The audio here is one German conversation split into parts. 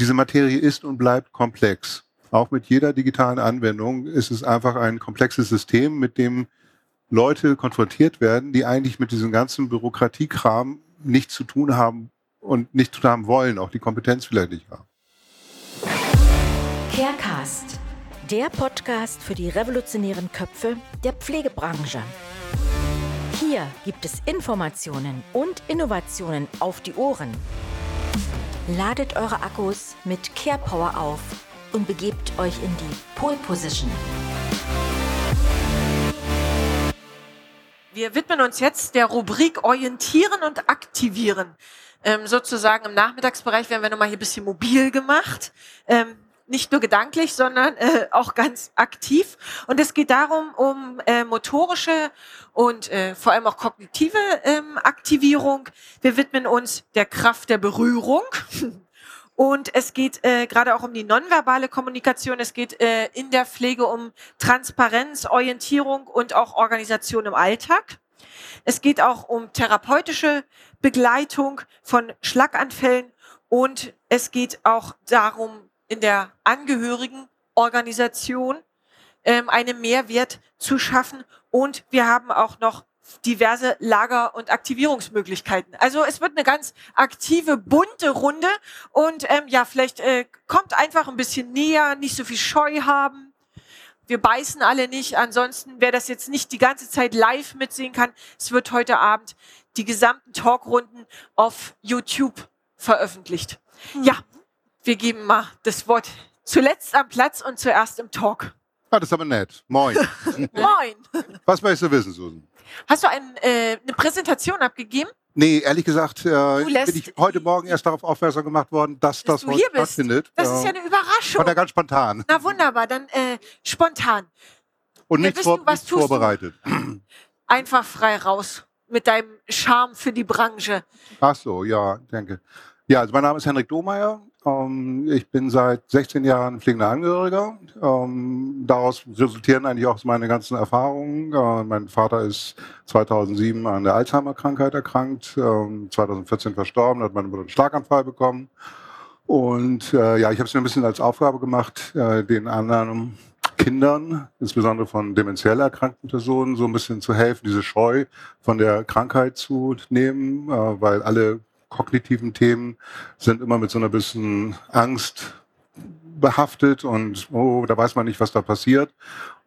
diese Materie ist und bleibt komplex. Auch mit jeder digitalen Anwendung ist es einfach ein komplexes System, mit dem Leute konfrontiert werden, die eigentlich mit diesem ganzen Bürokratiekram nichts zu tun haben und nicht zu tun haben wollen, auch die Kompetenz vielleicht nicht haben. Carecast, der Podcast für die revolutionären Köpfe der Pflegebranche. Hier gibt es Informationen und Innovationen auf die Ohren. Ladet eure Akkus mit Care Power auf und begebt euch in die Pole Position. Wir widmen uns jetzt der Rubrik Orientieren und Aktivieren. Ähm, sozusagen im Nachmittagsbereich werden wir nochmal hier ein bisschen mobil gemacht. Ähm, nicht nur gedanklich, sondern äh, auch ganz aktiv. Und es geht darum, um äh, motorische und äh, vor allem auch kognitive ähm, Aktivierung. Wir widmen uns der Kraft der Berührung. Und es geht äh, gerade auch um die nonverbale Kommunikation. Es geht äh, in der Pflege um Transparenz, Orientierung und auch Organisation im Alltag. Es geht auch um therapeutische Begleitung von Schlaganfällen und es geht auch darum, in der Angehörigenorganisation ähm, einen Mehrwert zu schaffen. Und wir haben auch noch diverse Lager- und Aktivierungsmöglichkeiten. Also es wird eine ganz aktive, bunte Runde und ähm, ja, vielleicht äh, kommt einfach ein bisschen näher, nicht so viel Scheu haben. Wir beißen alle nicht. Ansonsten, wer das jetzt nicht die ganze Zeit live mitsehen kann, es wird heute Abend die gesamten Talkrunden auf YouTube veröffentlicht. Mhm. Ja, wir geben mal das Wort zuletzt am Platz und zuerst im Talk. Ah, das ist aber nett. Moin. Moin. Was möchtest du wissen, Susan? Hast du ein, äh, eine Präsentation abgegeben? Nee, ehrlich gesagt äh, bin ich heute Morgen erst darauf aufmerksam gemacht worden, dass, dass das heute stattfindet. Das ist ja eine Überraschung. War ja ganz spontan. Na wunderbar, dann äh, spontan. Und nicht, vor, du, vorbereitet. Einfach frei raus mit deinem Charme für die Branche. Ach so, ja, danke. Ja, also mein Name ist Henrik Domeyer. Ähm, ich bin seit 16 Jahren pflegender Angehöriger. Ähm, daraus resultieren eigentlich auch meine ganzen Erfahrungen. Äh, mein Vater ist 2007 an der Alzheimer-Krankheit erkrankt, 2014 ähm, verstorben, hat meine Mutter einen Schlaganfall bekommen. Und äh, ja, ich habe es mir ein bisschen als Aufgabe gemacht, äh, den anderen Kindern, insbesondere von demenziell erkrankten Personen, so ein bisschen zu helfen, diese Scheu von der Krankheit zu nehmen, weil alle kognitiven Themen sind immer mit so einer bisschen Angst behaftet und oh, da weiß man nicht, was da passiert.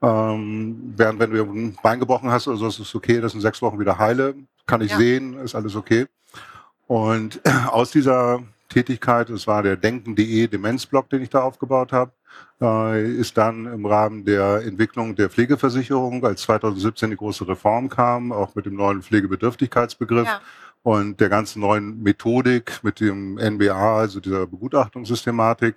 Ähm, während wenn du ein Bein gebrochen hast oder so, ist es okay, das in sechs Wochen wieder heile, kann ich ja. sehen, ist alles okay. Und aus dieser Tätigkeit, es war der Denken.de Demenzblock, den ich da aufgebaut habe, äh, ist dann im Rahmen der Entwicklung der Pflegeversicherung, als 2017 die große Reform kam, auch mit dem neuen Pflegebedürftigkeitsbegriff, ja und der ganzen neuen Methodik mit dem NBA, also dieser Begutachtungssystematik,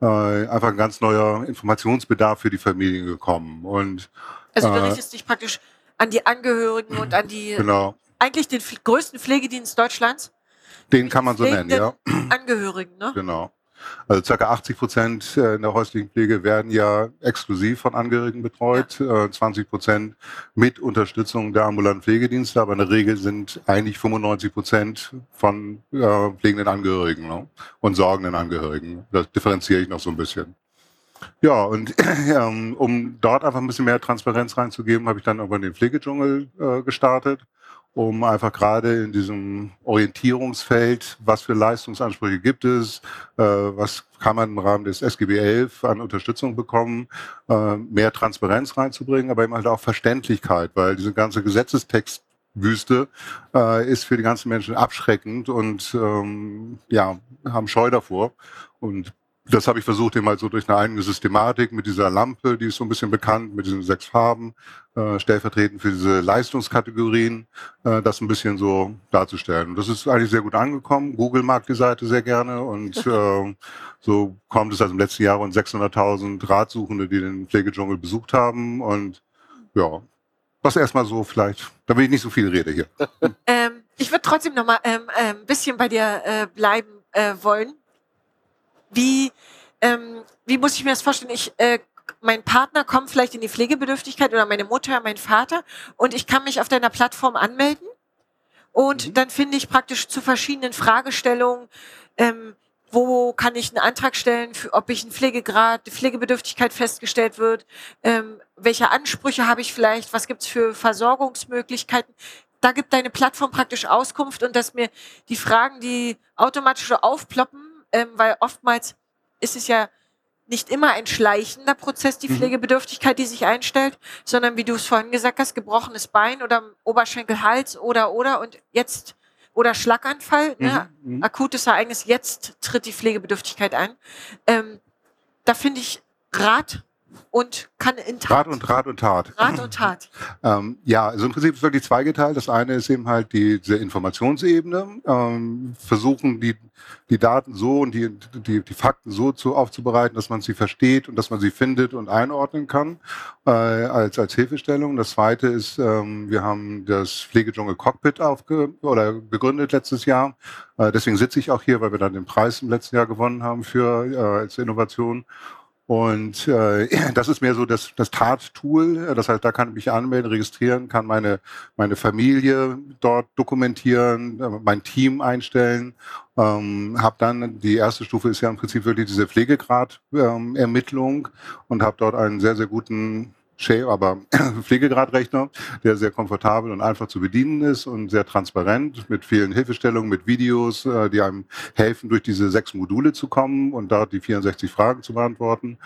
äh, einfach ein ganz neuer Informationsbedarf für die Familien gekommen. Und, also du äh, richtest dich praktisch an die Angehörigen und an die genau. eigentlich den größten Pflegedienst Deutschlands. Den kann man so nennen, ja. Angehörigen, ne? Genau. Also ca. 80 Prozent äh, in der häuslichen Pflege werden ja exklusiv von Angehörigen betreut, ja. 20 äh, Prozent mit Unterstützung der ambulanten Pflegedienste, aber in der Regel sind eigentlich 95 Prozent von äh, pflegenden Angehörigen ne? und sorgenden Angehörigen. Das differenziere ich noch so ein bisschen. Ja, und ähm, um dort einfach ein bisschen mehr Transparenz reinzugeben, habe ich dann aber den Pflegedschungel äh, gestartet um einfach gerade in diesem Orientierungsfeld, was für Leistungsansprüche gibt es, äh, was kann man im Rahmen des SGB 11 an Unterstützung bekommen, äh, mehr Transparenz reinzubringen, aber eben halt auch Verständlichkeit, weil diese ganze Gesetzestextwüste äh, ist für die ganzen Menschen abschreckend und ähm, ja, haben Scheu davor. Und das habe ich versucht, eben halt so durch eine eigene Systematik mit dieser Lampe, die ist so ein bisschen bekannt, mit diesen sechs Farben, äh, stellvertretend für diese Leistungskategorien, äh, das ein bisschen so darzustellen. Und das ist eigentlich sehr gut angekommen. Google mag die Seite sehr gerne und äh, so kommt es also im letzten Jahr rund 600.000 Ratsuchende, die den Pflegedschungel besucht haben und ja, was erstmal so vielleicht, da will ich nicht so viel rede hier. Ähm, ich würde trotzdem noch mal ähm, ein ähm, bisschen bei dir äh, bleiben äh, wollen wie, ähm, wie muss ich mir das vorstellen? Ich, äh, mein Partner kommt vielleicht in die Pflegebedürftigkeit oder meine Mutter, mein Vater und ich kann mich auf deiner Plattform anmelden und mhm. dann finde ich praktisch zu verschiedenen Fragestellungen, ähm, wo kann ich einen Antrag stellen, für, ob ich einen Pflegegrad, die Pflegebedürftigkeit festgestellt wird, ähm, welche Ansprüche habe ich vielleicht, was gibt es für Versorgungsmöglichkeiten. Da gibt deine Plattform praktisch Auskunft und dass mir die Fragen, die automatisch so aufploppen, ähm, weil oftmals ist es ja nicht immer ein schleichender Prozess, die mhm. Pflegebedürftigkeit, die sich einstellt, sondern wie du es vorhin gesagt hast, gebrochenes Bein oder Oberschenkel, Hals oder oder und jetzt oder Schlaganfall, ne? mhm. ne? Mhm. akutes Ereignis, jetzt tritt die Pflegebedürftigkeit ein. Ähm, da finde ich Rat und kann in Tat. Rat und Rat und Tat. Rat und Tat. ähm, ja, also im Prinzip ist es wirklich zweigeteilt. Das eine ist eben halt die, diese Informationsebene. Ähm, versuchen die, die Daten so und die, die, die Fakten so zu, aufzubereiten, dass man sie versteht und dass man sie findet und einordnen kann äh, als, als Hilfestellung. Das zweite ist, ähm, wir haben das Pflegedschungel Cockpit aufge oder begründet letztes Jahr. Äh, deswegen sitze ich auch hier, weil wir dann den Preis im letzten Jahr gewonnen haben für äh, als Innovation. Und äh, das ist mehr so das, das Tat-Tool. Das heißt, da kann ich mich anmelden, registrieren, kann meine, meine Familie dort dokumentieren, äh, mein Team einstellen. Ähm, habe dann, die erste Stufe ist ja im Prinzip wirklich diese Pflegegrad-Ermittlung ähm, und habe dort einen sehr, sehr guten Share, aber Pflegegradrechner, der sehr komfortabel und einfach zu bedienen ist und sehr transparent mit vielen Hilfestellungen, mit Videos, äh, die einem helfen, durch diese sechs Module zu kommen und dort die 64 Fragen zu beantworten.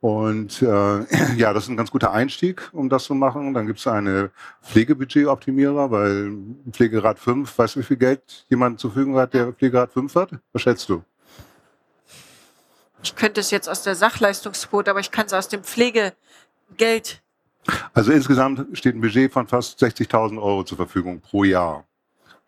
Und äh, ja, das ist ein ganz guter Einstieg, um das zu machen. Dann gibt es eine Pflegebudgetoptimierer, weil Pflegegrad 5, weißt du, wie viel Geld jemand zur Verfügung hat, der Pflegegrad 5 hat? Was schätzt du? Ich könnte es jetzt aus der Sachleistungsquote, aber ich kann es aus dem Pflege Geld? Also insgesamt steht ein Budget von fast 60.000 Euro zur Verfügung pro Jahr.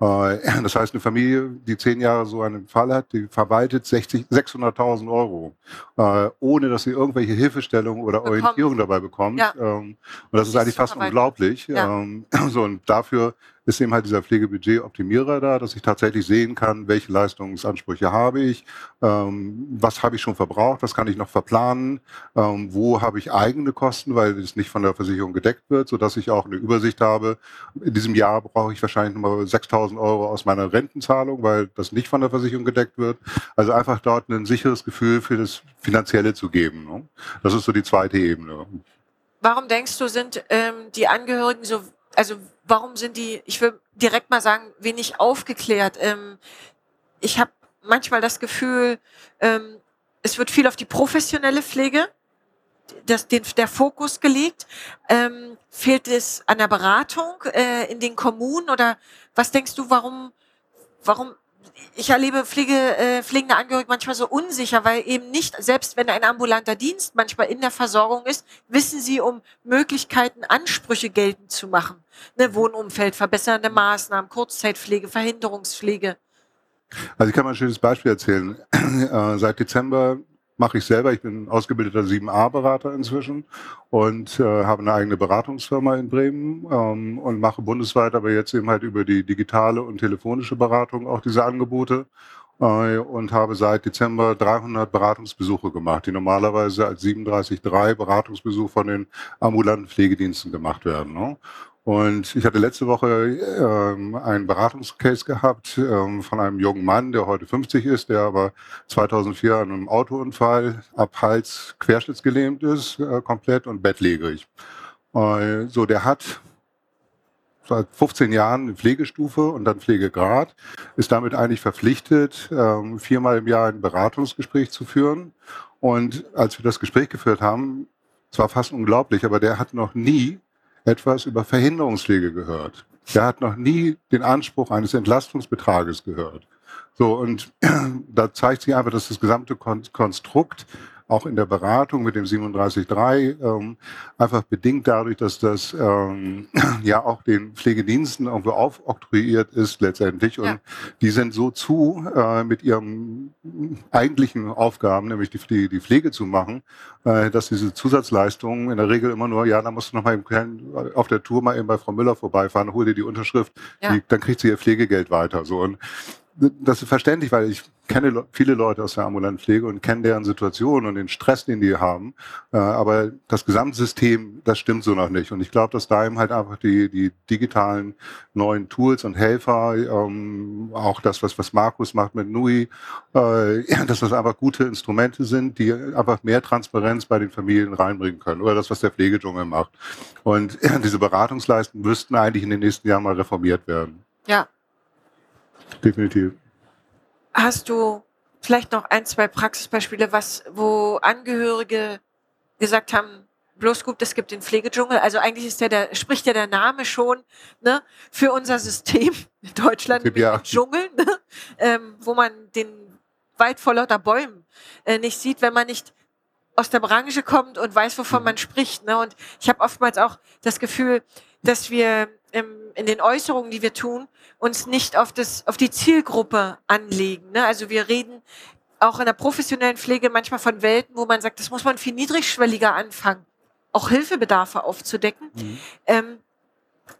Äh, das heißt, eine Familie, die zehn Jahre so einen Fall hat, die verwaltet 600.000 Euro, äh, ohne dass sie irgendwelche Hilfestellungen oder bekommt. Orientierung dabei bekommt. Ja. Ähm, und das ist eigentlich fast unglaublich. Ja. Ähm, so, und dafür ist eben halt dieser Pflegebudget-Optimierer da, dass ich tatsächlich sehen kann, welche Leistungsansprüche habe ich, ähm, was habe ich schon verbraucht, was kann ich noch verplanen, ähm, wo habe ich eigene Kosten, weil es nicht von der Versicherung gedeckt wird, sodass ich auch eine Übersicht habe. In diesem Jahr brauche ich wahrscheinlich nochmal 6.000 Euro aus meiner Rentenzahlung, weil das nicht von der Versicherung gedeckt wird. Also einfach dort ein sicheres Gefühl für das Finanzielle zu geben. Ne? Das ist so die zweite Ebene. Warum denkst du, sind ähm, die Angehörigen so also warum sind die, ich will direkt mal sagen, wenig aufgeklärt. Ähm, ich habe manchmal das Gefühl, ähm, es wird viel auf die professionelle Pflege, das, den, der Fokus gelegt. Ähm, fehlt es an der Beratung äh, in den Kommunen oder was denkst du, warum, warum ich erlebe Pflege, äh, pflegende Angehörige manchmal so unsicher, weil eben nicht, selbst wenn ein ambulanter Dienst manchmal in der Versorgung ist, wissen sie um Möglichkeiten, Ansprüche geltend zu machen. Ne, Wohnumfeld, verbessernde Maßnahmen, Kurzzeitpflege, Verhinderungspflege. Also ich kann mal ein schönes Beispiel erzählen. Äh, seit Dezember mache ich selber. Ich bin ausgebildeter 7a-Berater inzwischen und äh, habe eine eigene Beratungsfirma in Bremen ähm, und mache bundesweit aber jetzt eben halt über die digitale und telefonische Beratung auch diese Angebote äh, und habe seit Dezember 300 Beratungsbesuche gemacht, die normalerweise als 37.3 Beratungsbesuch von den ambulanten Pflegediensten gemacht werden. Ne? Und ich hatte letzte Woche ähm, einen Beratungscase gehabt ähm, von einem jungen Mann, der heute 50 ist, der aber 2004 an einem Autounfall ab Hals querschnittsgelähmt ist, äh, komplett und bettlägerig. Äh, so, der hat seit 15 Jahren eine Pflegestufe und dann Pflegegrad, ist damit eigentlich verpflichtet, ähm, viermal im Jahr ein Beratungsgespräch zu führen. Und als wir das Gespräch geführt haben, es war fast unglaublich, aber der hat noch nie etwas über Verhinderungspflege gehört. Der hat noch nie den Anspruch eines Entlastungsbetrages gehört. So, und da zeigt sich einfach, dass das gesamte Konstrukt auch in der Beratung mit dem 37.3 ähm, einfach bedingt dadurch, dass das ähm, ja auch den Pflegediensten irgendwo aufoktroyiert ist letztendlich und ja. die sind so zu äh, mit ihren eigentlichen Aufgaben, nämlich die, die, die Pflege zu machen, äh, dass diese Zusatzleistungen in der Regel immer nur, ja, da musst du noch mal auf der Tour mal eben bei Frau Müller vorbeifahren, hol dir die Unterschrift, ja. die, dann kriegt sie ihr Pflegegeld weiter. So und das ist verständlich, weil ich kenne viele Leute aus der ambulanten Pflege und kenne deren Situation und den Stress, den die haben. Äh, aber das Gesamtsystem, das stimmt so noch nicht. Und ich glaube, dass da eben halt einfach die, die digitalen neuen Tools und Helfer, ähm, auch das, was, was Markus macht mit Nui, äh, dass das einfach gute Instrumente sind, die einfach mehr Transparenz bei den Familien reinbringen können. Oder das, was der Pflegedschungel macht. Und ja, diese Beratungsleisten müssten eigentlich in den nächsten Jahren mal reformiert werden. Ja. Definitiv. Hast du vielleicht noch ein, zwei Praxisbeispiele, was, wo Angehörige gesagt haben, bloß gut, es gibt den Pflegedschungel. Also eigentlich ist ja der, spricht ja der Name schon ne, für unser System in Deutschland, ja. Dschungel, ne, ähm, wo man den Wald vor lauter Bäumen äh, nicht sieht, wenn man nicht aus der Branche kommt und weiß, wovon Mhm. man spricht. Ne? Und ich habe oftmals auch das Gefühl, dass wir ähm, in den Äußerungen, die wir tun, uns nicht auf, das, auf die Zielgruppe anlegen. Ne? Also wir reden auch in der professionellen Pflege manchmal von Welten, wo man sagt, das muss man viel niedrigschwelliger anfangen, auch Hilfebedarfe aufzudecken. Mhm. Ähm,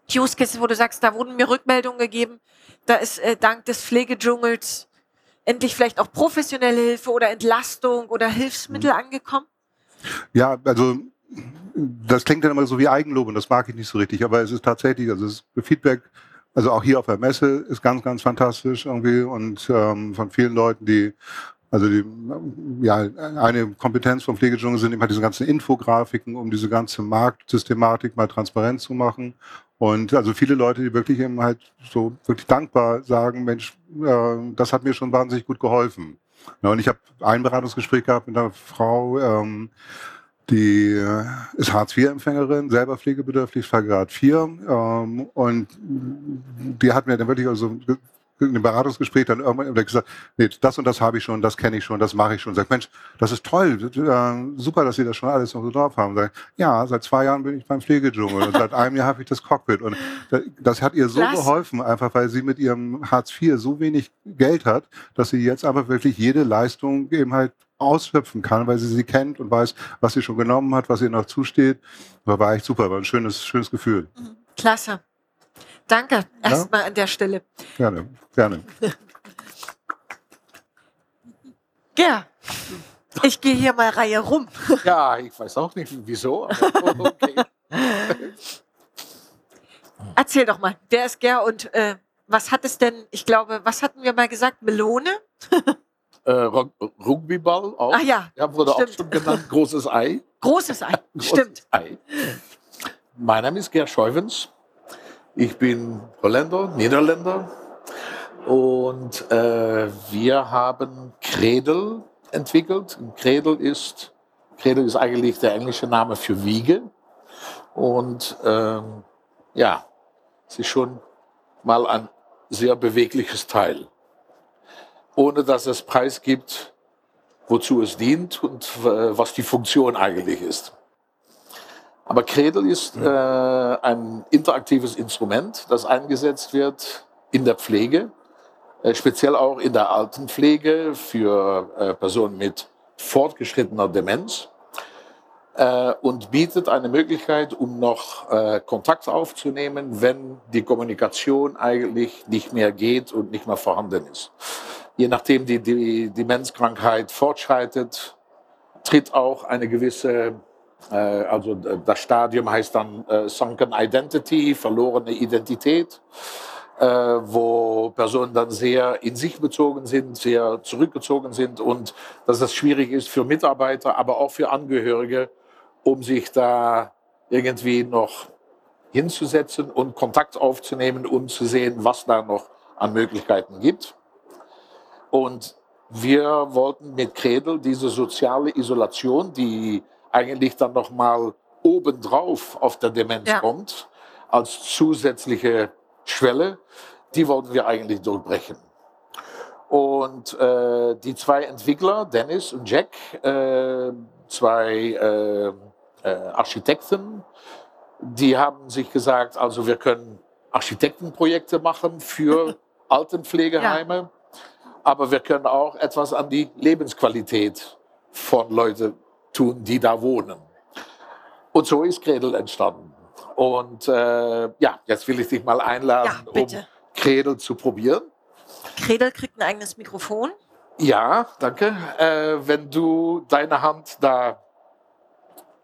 Cases, wo du sagst, da wurden mir Rückmeldungen gegeben, da ist äh, dank des Pflegedschungels endlich vielleicht auch professionelle Hilfe oder Entlastung oder Hilfsmittel Mhm. angekommen. Ja, also das klingt dann immer so wie Eigenlob und das mag ich nicht so richtig, aber es ist tatsächlich, also das Feedback, also auch hier auf der Messe ist ganz, ganz fantastisch irgendwie und ähm, von vielen Leuten, die also die, ja, eine Kompetenz vom Pflegedschungel sind immer diese ganzen Infografiken, um diese ganze Marktsystematik mal transparent zu machen. Und also viele Leute, die wirklich eben halt so wirklich dankbar sagen, Mensch, äh, das hat mir schon wahnsinnig gut geholfen. Ja, und ich habe ein Beratungsgespräch gehabt mit einer Frau, ähm, die ist Hartz-IV-Empfängerin, selber pflegebedürftig, Vergrad 4. Ähm, und die hat mir dann wirklich also in dem Beratungsgespräch dann irgendwann gesagt, nee, das und das habe ich schon, das kenne ich schon, das mache ich schon. Sagt, Mensch, das ist toll, äh, super, dass Sie das schon alles noch so drauf haben. Sagt, ja, seit zwei Jahren bin ich beim Pflegedschungel und seit einem Jahr habe ich das Cockpit. Und das, das hat ihr so Klasse. geholfen, einfach weil sie mit ihrem Hartz IV so wenig Geld hat, dass sie jetzt einfach wirklich jede Leistung eben halt ausschöpfen kann, weil sie sie kennt und weiß, was sie schon genommen hat, was ihr noch zusteht. Das war echt super, war ein schönes, schönes Gefühl. Klasse. Danke erstmal an der Stelle. Gerne, gerne. Ja, ich gehe hier mal Reihe rum. Ja, ich weiß auch nicht wieso. Aber okay. Erzähl doch mal, wer ist Ger und äh, was hat es denn, ich glaube, was hatten wir mal gesagt? Melone? äh, Rug- Rugbyball auch. Ah ja, Ja, wurde stimmt. auch schon genannt. Großes Ei. großes Ei. Großes Stimmt. Ei. Mein Name ist Gerd Scheuvens. Ich bin Holländer, Niederländer. Und äh, wir haben Kredel entwickelt. Kredel ist, Kredel ist eigentlich der englische Name für Wiege. Und ähm, ja, es ist schon mal ein sehr bewegliches Teil. Ohne dass es Preis gibt, wozu es dient und äh, was die Funktion eigentlich ist. Aber Cradle ist äh, ein interaktives Instrument, das eingesetzt wird in der Pflege, äh, speziell auch in der Altenpflege für äh, Personen mit fortgeschrittener Demenz äh, und bietet eine Möglichkeit, um noch äh, Kontakt aufzunehmen, wenn die Kommunikation eigentlich nicht mehr geht und nicht mehr vorhanden ist. Je nachdem die, die Demenzkrankheit fortschreitet, tritt auch eine gewisse also d- das Stadium heißt dann äh, Sunken Identity, verlorene Identität, äh, wo Personen dann sehr in sich bezogen sind, sehr zurückgezogen sind und dass es schwierig ist für Mitarbeiter, aber auch für Angehörige, um sich da irgendwie noch hinzusetzen und Kontakt aufzunehmen und zu sehen, was da noch an Möglichkeiten gibt. Und wir wollten mit Credel diese soziale Isolation, die eigentlich dann nochmal obendrauf auf der Demenz Ja. kommt, als zusätzliche Schwelle, die wollten wir eigentlich durchbrechen. Und äh, die zwei Entwickler, Dennis und Jack, äh, zwei äh, äh, Architekten, die haben sich gesagt, also wir können Architektenprojekte machen für Altenpflegeheime, aber wir können auch etwas an die Lebensqualität von Leuten tun, die da wohnen. Und so ist Credel entstanden. Und äh, ja, jetzt will ich dich mal einladen, Ja, um Credel zu probieren. Kredel kriegt ein eigenes Mikrofon. Ja, danke. Äh, wenn du deine Hand da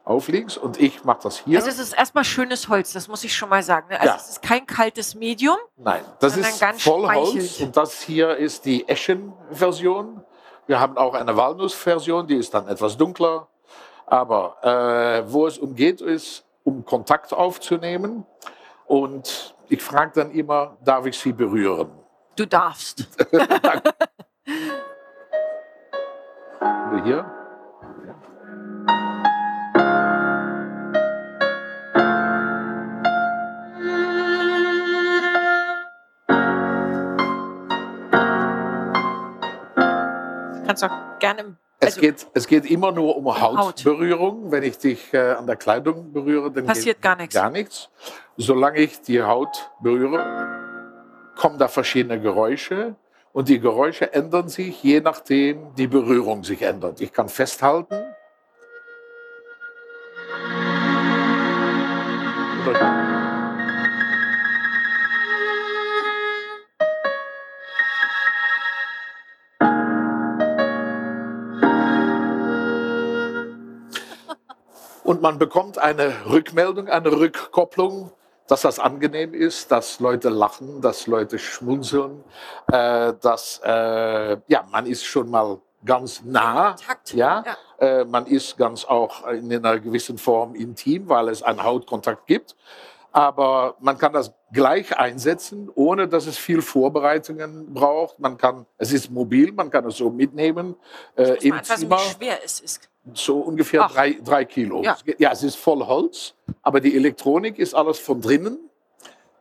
auflegst und ich mache das hier. Also es ist erstmal schönes Holz, das muss ich schon mal sagen. ne? Also Ja. es ist kein kaltes Medium. Nein, das ist ganz Vollholz speichelt. und das hier ist die Eschen-Version. Wir haben auch eine Walnuss-Version, die ist dann etwas dunkler. Aber äh, wo es umgeht, ist, um Kontakt aufzunehmen. Und ich frage dann immer, darf ich sie berühren? Du darfst. Hier. Kannst auch gerne im Es, Also- geht, es geht immer nur um Haut. Hautberührung. Wenn ich dich äh, an der Kleidung berühre, dann passiert gar nichts. gar nichts. Solange ich die Haut berühre, kommen da verschiedene Geräusche. Und die Geräusche ändern sich, je nachdem die Berührung sich ändert. Ich kann festhalten. Man bekommt eine Rückmeldung, eine Rückkopplung, dass das angenehm ist, dass Leute lachen, dass Leute schmunzeln, äh, dass äh, ja, man ist schon mal ganz nah, Kontakt. ja, Ja. Äh, man ist ganz auch in einer gewissen Form intim, weil es einen Hautkontakt gibt. Aber man kann das gleich einsetzen, ohne dass es viel Vorbereitungen braucht. Man kann, es ist mobil, man kann es so mitnehmen äh, im Zimmer wie schwer es ist. So ungefähr Ach. drei, drei Kilo. Ja. ja, es ist voll Holz, aber die Elektronik ist alles von drinnen,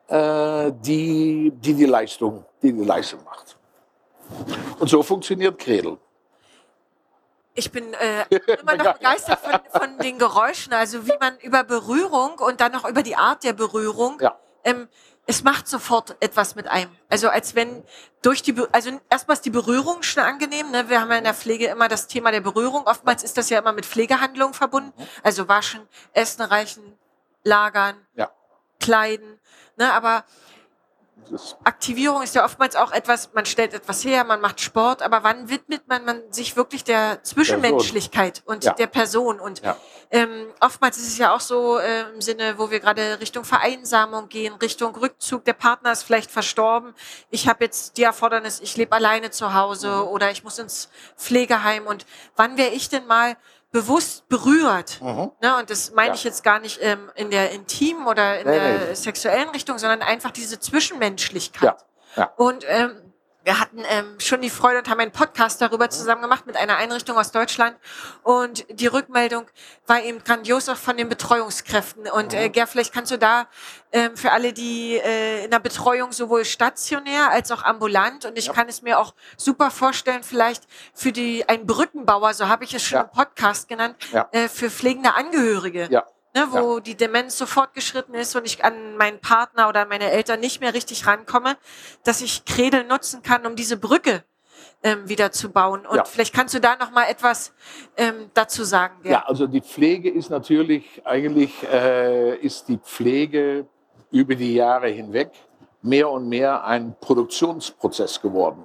äh, die, die die Leistung, die die Leistung macht. Und so funktioniert Kredel. Ich bin äh, immer noch begeistert von, von den Geräuschen, also wie man über Berührung und dann noch über die Art der Berührung, Ja. ähm, es macht sofort etwas mit einem. Also als wenn durch die, Be also erstmal ist die Berührung schon angenehm. Ne? Wir haben ja in der Pflege immer das Thema der Berührung. Oftmals ist das ja immer mit Pflegehandlungen verbunden. Also waschen, essen, reichen, lagern, Ja. kleiden. Ne? Aber Aktivierung ist ja oftmals auch etwas, man stellt etwas her, man macht Sport, aber wann widmet man, man sich wirklich der Zwischenmenschlichkeit und Ja. der Person? Und Ja. ähm, oftmals ist es ja auch so äh, im Sinne, wo wir gerade Richtung Vereinsamung gehen, Richtung Rückzug, der Partner ist vielleicht verstorben. Ich habe jetzt die Erfordernis, ich lebe alleine zu Hause Mhm. oder ich muss ins Pflegeheim. Und wann wäre ich denn mal bewusst berührt? mhm. Ne, und das meine Ja. ich jetzt gar nicht ähm, in der intimen oder in Nee, der nee. sexuellen Richtung, sondern einfach diese Zwischenmenschlichkeit. Ja, ja. Und ähm, wir hatten ähm, schon die Freude und haben einen Podcast darüber zusammen gemacht mit einer Einrichtung aus Deutschland. Und die Rückmeldung war eben grandios auch von den Betreuungskräften. Und Mhm. äh, Ger, vielleicht kannst du da ähm, für alle, die äh, in der Betreuung sowohl stationär als auch ambulant, und ich Ja. kann es mir auch super vorstellen, vielleicht für die ein Brückenbauer, so habe ich es schon Ja. im Podcast genannt, Ja. äh, für pflegende Angehörige Ja. Ne, wo die Demenz so fortgeschritten ist und ich an meinen Partner oder an meine Eltern nicht mehr richtig rankomme, dass ich Kredel nutzen kann, um diese Brücke ähm, wieder zu bauen. Und Ja. vielleicht kannst du da noch mal etwas ähm, dazu sagen. Gerd. Ja, also die Pflege ist natürlich, eigentlich äh, ist die Pflege über die Jahre hinweg mehr und mehr ein Produktionsprozess geworden.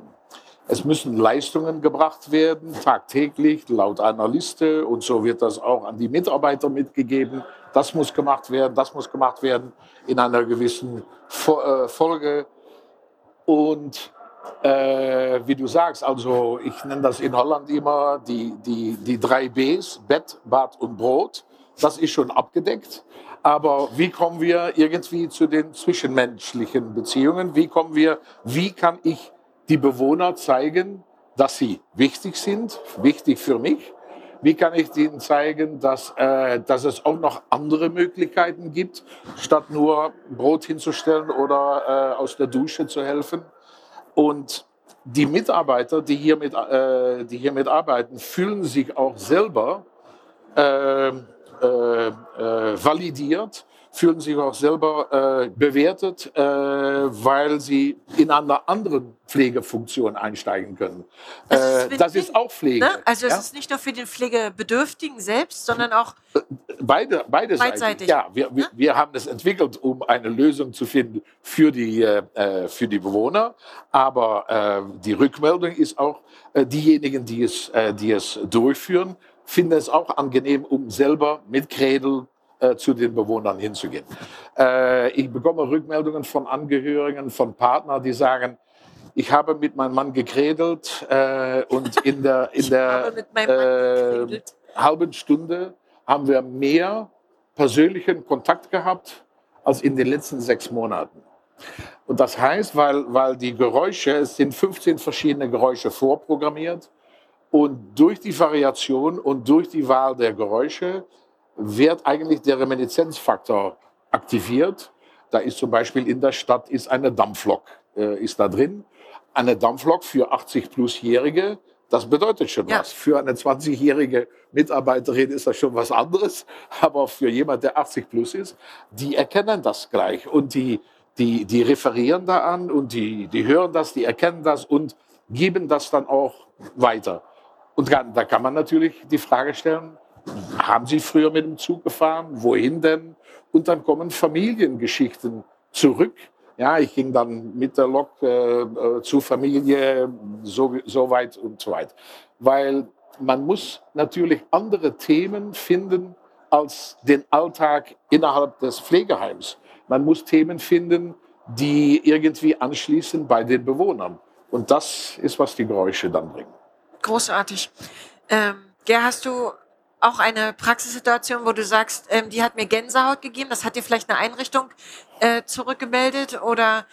Es müssen Leistungen gebracht werden, tagtäglich, laut einer Liste. Und so wird das auch an die Mitarbeiter mitgegeben. Das muss gemacht werden, das muss gemacht werden in einer gewissen äh, Folge. Und äh, wie du sagst, also ich nenne das in Holland immer die, die, die drei Bs, Bett, Bad und Brot. Das ist schon abgedeckt. Aber wie kommen wir irgendwie zu den zwischenmenschlichen Beziehungen? Wie kommen wir, wie kann ich die Bewohner zeigen, dass sie wichtig sind, wichtig für mich? Wie kann ich ihnen zeigen, dass, äh, dass es auch noch andere Möglichkeiten gibt, statt nur Brot hinzustellen oder äh, aus der Dusche zu helfen? Und die Mitarbeiter, die hier, mit, äh, hier mitarbeiten, fühlen sich auch selber äh, äh, äh, validiert fühlen sich auch selber äh, bewertet, äh, weil sie in einer anderen Pflegefunktion einsteigen können. Das Äh, ist das ist auch Pflege. Ne? Also es ja? ist nicht nur für den Pflegebedürftigen selbst, sondern auch Beide, beide Seiten. Beidseitig. Ja, wir, wir, Ne? wir haben es entwickelt, um eine Lösung zu finden für die, äh, für die Bewohner. Aber äh, die Rückmeldung ist auch, äh, diejenigen, die es, äh, die es durchführen, finden es auch angenehm, um selber mit Kredel äh, zu den Bewohnern hinzugehen. Äh, ich bekomme Rückmeldungen von Angehörigen, von Partnern, die sagen, ich habe mit meinem Mann gekredelt äh, und in der, in der halben Stunde haben wir mehr persönlichen Kontakt gehabt als in den letzten sechs Monaten. Und das heißt, weil, weil die Geräusche, es sind 15 verschiedene Geräusche vorprogrammiert und durch die Variation und durch die Wahl der Geräusche wird eigentlich der Reminiszenzfaktor aktiviert. Da ist zum Beispiel in der Stadt ist eine Dampflok äh, ist da drin. Eine Dampflok für 80 plusjährige, das bedeutet schon Ja. was. Für eine 20-jährige Mitarbeiterin ist das schon was anderes, aber für jemand, der 80 plus ist, die erkennen das gleich und die, die, die referieren da an und die, die hören das, die erkennen das und geben das dann auch weiter. Und da kann man natürlich die Frage stellen, haben Sie früher mit dem Zug gefahren? Wohin denn? Und dann kommen Familiengeschichten zurück. Ja, ich ging dann mit der Lok äh, äh, zur Familie, so, so weit und so weit. Weil man muss natürlich andere Themen finden als den Alltag innerhalb des Pflegeheims. Man muss Themen finden, die irgendwie anschließen bei den Bewohnern. Und das ist, was die Geräusche dann bringen. Großartig. Ähm, Ger, hast du auch eine Praxissituation, wo du sagst, ähm, die hat mir Gänsehaut gegeben? Das hat dir vielleicht eine Einrichtung äh, zurückgemeldet oder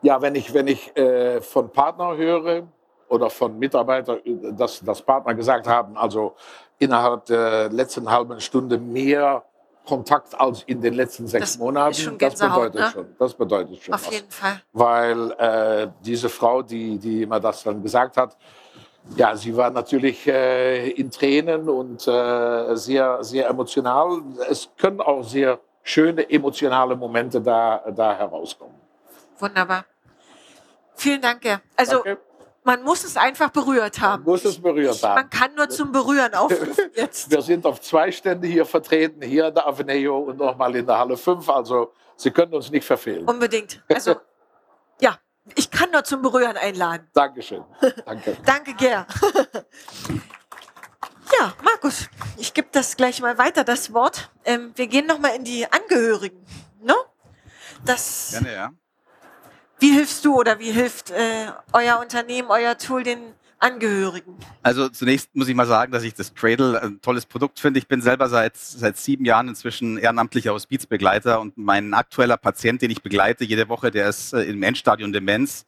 Ja, wenn ich, wenn ich äh, von Partner höre oder von Mitarbeitern, äh, dass, dass Partner gesagt haben, also innerhalb der letzten halben Stunde mehr Kontakt als in den letzten sechs Das Monaten, das bedeutet ne? schon, das bedeutet schon auf was. jeden Fall? Weil äh, diese Frau, die, die mir das dann gesagt hat, ja, sie war natürlich äh, in Tränen und äh, sehr, sehr emotional. Es können auch sehr schöne emotionale Momente da, da herauskommen. Wunderbar. Vielen Dank, Ger. Also Danke. Man muss es einfach berührt haben. muss es berührt ich, haben. Man kann nur zum Berühren aufrufen jetzt. Wir sind auf zwei Stände hier vertreten, hier in der Aveneo und nochmal in der Halle 5. Also Sie können uns nicht verfehlen. Unbedingt. Also ja, ich kann nur zum Berühren einladen. Dankeschön. Danke. Danke, Ger. Ja, Markus, ich gebe das gleich mal weiter, das Wort. Ähm, wir gehen nochmal in die Angehörigen. Ne? Das, Gerne, ja. Wie hilfst du oder wie hilft äh, euer Unternehmen, euer Tool den Angehörigen? Also zunächst muss ich mal sagen, dass ich das Cradle ein tolles Produkt finde. Ich bin selber seit, seit sieben Jahren inzwischen ehrenamtlicher Hospizbegleiter und mein aktueller Patient, den ich begleite jede Woche, der ist äh, im Endstadium Demenz.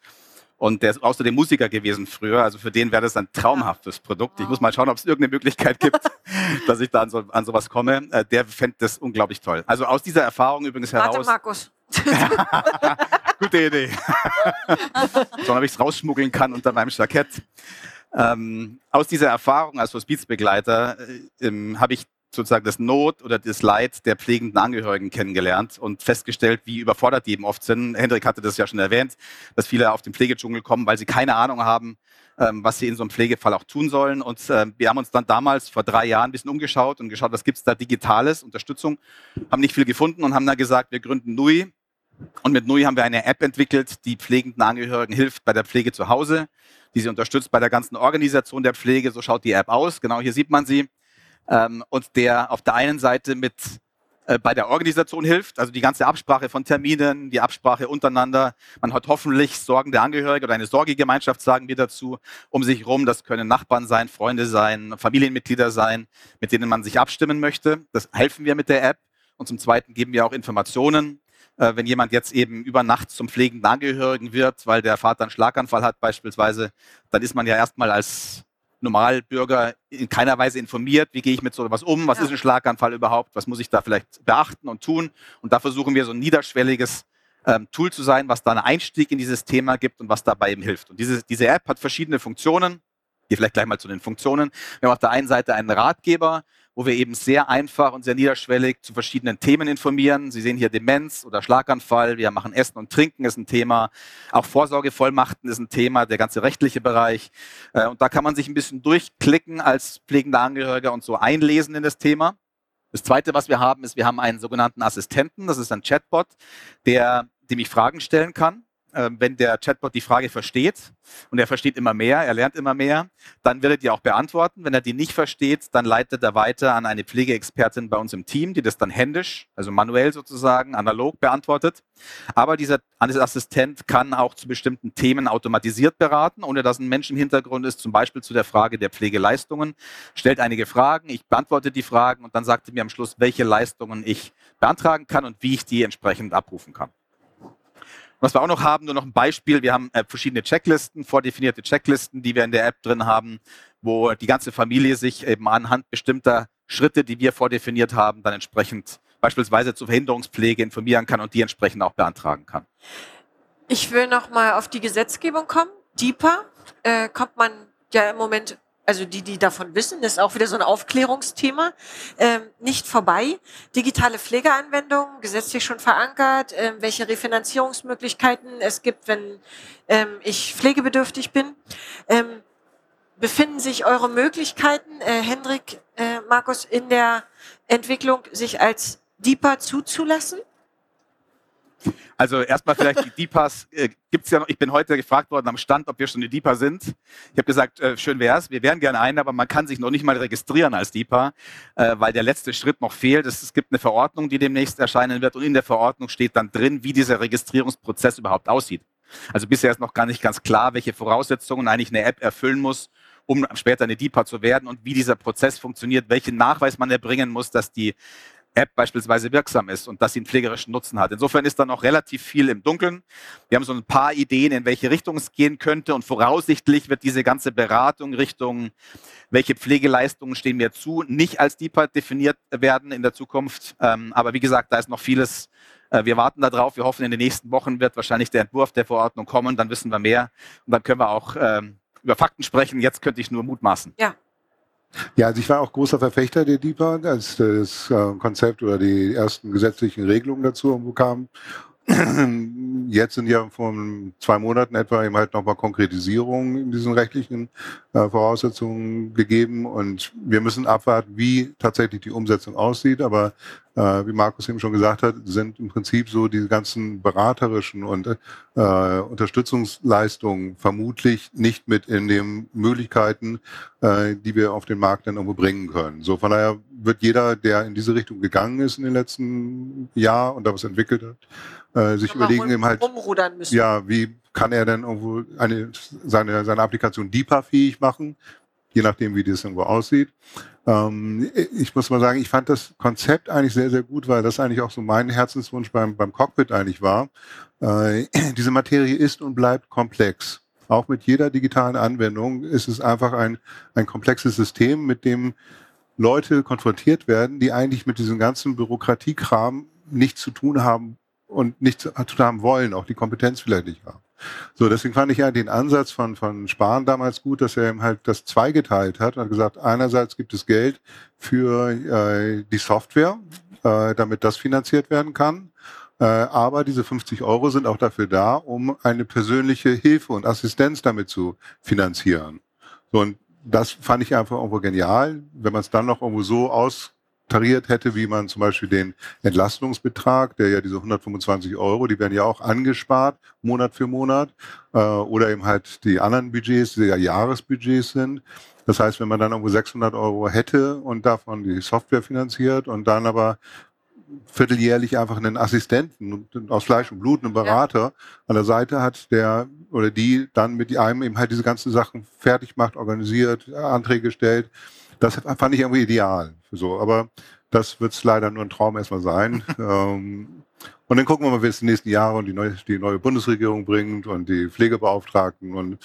Und der ist außerdem Musiker gewesen früher. Also für den wäre das ein traumhaftes Produkt. Ich muss mal schauen, ob es irgendeine Möglichkeit gibt, dass ich da an, so, an sowas komme. Äh, Der fände das unglaublich toll. Also aus dieser Erfahrung übrigens Warte, heraus. Markus. Gute Idee. Schauen, ob ich es rausschmuggeln kann unter meinem Jackett. Ähm, aus dieser Erfahrung als Hospizbegleiter äh, ähm, habe ich sozusagen das Not oder das Leid der pflegenden Angehörigen kennengelernt und festgestellt, wie überfordert die eben oft sind. Hendrik hatte das ja schon erwähnt, dass viele auf den Pflegedschungel kommen, weil sie keine Ahnung haben, ähm, was sie in so einem Pflegefall auch tun sollen. Und ähm, wir haben uns dann damals vor drei Jahren ein bisschen umgeschaut und geschaut, was gibt es da Digitales, Unterstützung, haben nicht viel gefunden und haben dann gesagt, wir gründen NUI, und mit NUI haben wir eine App entwickelt, die pflegenden Angehörigen hilft bei der Pflege zu Hause, die sie unterstützt bei der ganzen Organisation der Pflege. So schaut die App aus. Genau hier sieht man sie. Ähm, und der auf der einen Seite mit äh, bei der Organisation hilft, also die ganze Absprache von Terminen, die Absprache untereinander. Man hat hoffentlich sorgende Angehörige oder eine Sorgegemeinschaft, sagen wir dazu, um sich rum. Das können Nachbarn sein, Freunde sein, Familienmitglieder sein, mit denen man sich abstimmen möchte. Das helfen wir mit der App. Und zum Zweiten geben wir auch Informationen äh, wenn jemand jetzt eben über Nacht zum pflegenden Angehörigen wird, weil der Vater einen Schlaganfall hat beispielsweise, dann ist man ja erstmal als Normalbürger in keiner Weise informiert, wie gehe ich mit so etwas um, was Ja. ist ein Schlaganfall überhaupt, was muss ich da vielleicht beachten und tun. Und da versuchen wir so ein niederschwelliges ähm, Tool zu sein, was da einen Einstieg in dieses Thema gibt und was dabei eben hilft. Und diese, diese App hat verschiedene Funktionen. Hier vielleicht gleich mal zu den Funktionen. Wir haben auf der einen Seite einen Ratgeber, wo wir eben sehr einfach und sehr niederschwellig zu verschiedenen Themen informieren. Sie sehen hier Demenz oder Schlaganfall. Wir machen Essen und Trinken ist ein Thema. Auch Vorsorgevollmachten ist ein Thema, der ganze rechtliche Bereich. Äh, und da kann man sich ein bisschen durchklicken als pflegender Angehöriger und so einlesen in das Thema. Das Zweite, was wir haben, ist, wir haben einen sogenannten Assistenten. Das ist ein Chatbot, der dem ich Fragen stellen kann wenn der Chatbot die Frage versteht und er versteht immer mehr, er lernt immer mehr, dann wird er die auch beantworten. Wenn er die nicht versteht, dann leitet er weiter an eine Pflegeexpertin bei uns im Team, die das dann händisch, also manuell sozusagen, analog beantwortet. Aber dieser Assistent kann auch zu bestimmten Themen automatisiert beraten, ohne dass ein Mensch im Hintergrund ist, zum Beispiel zu der Frage der Pflegeleistungen, stellt einige Fragen, ich beantworte die Fragen und dann sagt er mir am Schluss, welche Leistungen ich beantragen kann und wie ich die entsprechend abrufen kann. Was wir auch noch haben, nur noch ein Beispiel, wir haben äh, verschiedene Checklisten, vordefinierte Checklisten, die wir in der App drin haben, wo die ganze Familie sich eben anhand bestimmter Schritte, die wir vordefiniert haben, dann entsprechend beispielsweise zur Verhinderungspflege informieren kann und die entsprechend auch beantragen kann. Ich will noch mal auf die Gesetzgebung kommen. DIPA äh, kommt man ja im Moment also die, die davon wissen, ist auch wieder so ein Aufklärungsthema, ähm, nicht vorbei. Digitale Pflegeanwendungen, gesetzlich schon verankert, äh, welche Refinanzierungsmöglichkeiten es gibt, wenn ähm, ich pflegebedürftig bin. Ähm, befinden sich eure Möglichkeiten, äh, Hendrik, äh, Markus, in der Entwicklung, sich als DIPA zuzulassen? Also erstmal vielleicht die DIPAs äh, gibt's ja noch. Ich bin heute gefragt worden am Stand, ob wir schon eine DIPA sind. Ich habe gesagt, äh, schön wär's. Wir wären gerne eine, aber man kann sich noch nicht mal registrieren als DIPA, äh, weil der letzte Schritt noch fehlt. Es, es gibt eine Verordnung, die demnächst erscheinen wird und in der Verordnung steht dann drin, wie dieser Registrierungsprozess überhaupt aussieht. Also bisher ist noch gar nicht ganz klar, welche Voraussetzungen eigentlich eine App erfüllen muss, um später eine DIPA zu werden und wie dieser Prozess funktioniert, welchen Nachweis man erbringen muss, dass die App beispielsweise wirksam ist und dass sie einen pflegerischen Nutzen hat. Insofern ist da noch relativ viel im Dunkeln. Wir haben so ein paar Ideen, in welche Richtung es gehen könnte und voraussichtlich wird diese ganze Beratung Richtung, welche Pflegeleistungen stehen mir zu, nicht als DIPA definiert werden in der Zukunft. Ähm, aber wie gesagt, da ist noch vieles. Äh, wir warten darauf. Wir hoffen, in den nächsten Wochen wird wahrscheinlich der Entwurf der Verordnung kommen. Dann wissen wir mehr und dann können wir auch ähm, über Fakten sprechen. Jetzt könnte ich nur mutmaßen. Ja, ja, also ich war auch großer Verfechter der DIPA, als das äh, Konzept oder die ersten gesetzlichen Regelungen dazu kamen. Jetzt sind ja vor zwei Monaten etwa eben halt nochmal Konkretisierungen in diesen rechtlichen äh, Voraussetzungen gegeben und wir müssen abwarten, wie tatsächlich die Umsetzung aussieht. Aber äh, wie Markus eben schon gesagt hat, sind im Prinzip so die ganzen beraterischen und äh, Unterstützungsleistungen vermutlich nicht mit in den Möglichkeiten, äh, die wir auf den Markt dann irgendwo bringen können. So von daher wird jeder, der in diese Richtung gegangen ist in den letzten Jahren und da was entwickelt hat, äh, sich überlegen eben halt, ja, wie kann er denn irgendwo eine, seine, seine Applikation DIPA-fähig machen, je nachdem, wie das irgendwo aussieht. Ähm, ich muss mal sagen, ich fand das Konzept eigentlich sehr, sehr gut, weil das eigentlich auch so mein Herzenswunsch beim, beim Cockpit eigentlich war. Äh, diese Materie ist und bleibt komplex. Auch mit jeder digitalen Anwendung ist es einfach ein, ein komplexes System, mit dem Leute konfrontiert werden, die eigentlich mit diesem ganzen Bürokratiekram nichts zu tun haben und nichts zu haben wollen, auch die Kompetenz vielleicht nicht haben. So, deswegen fand ich ja den Ansatz von, von Spahn damals gut, dass er eben halt das zweigeteilt hat und hat gesagt, einerseits gibt es Geld für äh, die Software, äh, damit das finanziert werden kann. Äh, aber diese 50 Euro sind auch dafür da, um eine persönliche Hilfe und Assistenz damit zu finanzieren. So, und das fand ich einfach irgendwo genial, wenn man es dann noch irgendwo so aus tariert hätte, wie man zum Beispiel den Entlastungsbetrag, der ja diese 125 Euro, die werden ja auch angespart, Monat für Monat, äh, oder eben halt die anderen Budgets, die ja Jahresbudgets sind. Das heißt, wenn man dann irgendwo 600 Euro hätte und davon die Software finanziert und dann aber vierteljährlich einfach einen Assistenten aus Fleisch und Blut, einen Berater ja. an der Seite hat, der oder die dann mit einem eben halt diese ganzen Sachen fertig macht, organisiert, Anträge stellt, das fand ich irgendwie ideal. So, aber das wird es leider nur ein Traum erstmal sein. ähm, und dann gucken wir mal, wie es die nächsten Jahre und die neue, die neue Bundesregierung bringt und die Pflegebeauftragten und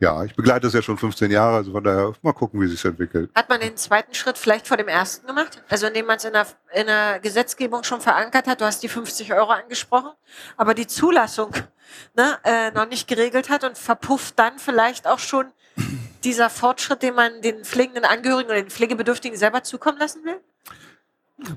ja, ich begleite das ja schon 15 Jahre, also von daher mal gucken, wie es sich entwickelt. Hat man den zweiten Schritt vielleicht vor dem ersten gemacht? Also indem man es in der, in der Gesetzgebung schon verankert hat, du hast die 50 Euro angesprochen, aber die Zulassung ne, äh, noch nicht geregelt hat und verpufft dann vielleicht auch schon dieser Fortschritt, den man den pflegenden Angehörigen oder den Pflegebedürftigen selber zukommen lassen will?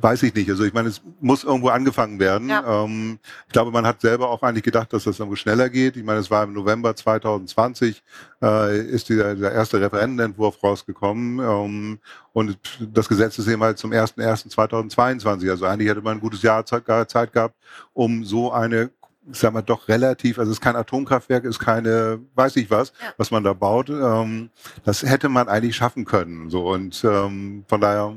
Weiß ich nicht. Also ich meine, es muss irgendwo angefangen werden. Ja. Ähm, ich glaube, man hat selber auch eigentlich gedacht, dass das irgendwo schneller geht. Ich meine, es war im November 2020, äh, ist dieser, dieser erste Referentenentwurf rausgekommen. Ähm, und das Gesetz ist eben halt zum 01.01.2022. Also eigentlich hätte man ein gutes Jahr Zeit, Zeit gehabt, um so eine ich sag mal, doch relativ, also es ist kein Atomkraftwerk, ist keine, weiß ich was, Ja. was man da baut. Ähm, das hätte man eigentlich schaffen können. So und ähm, von daher,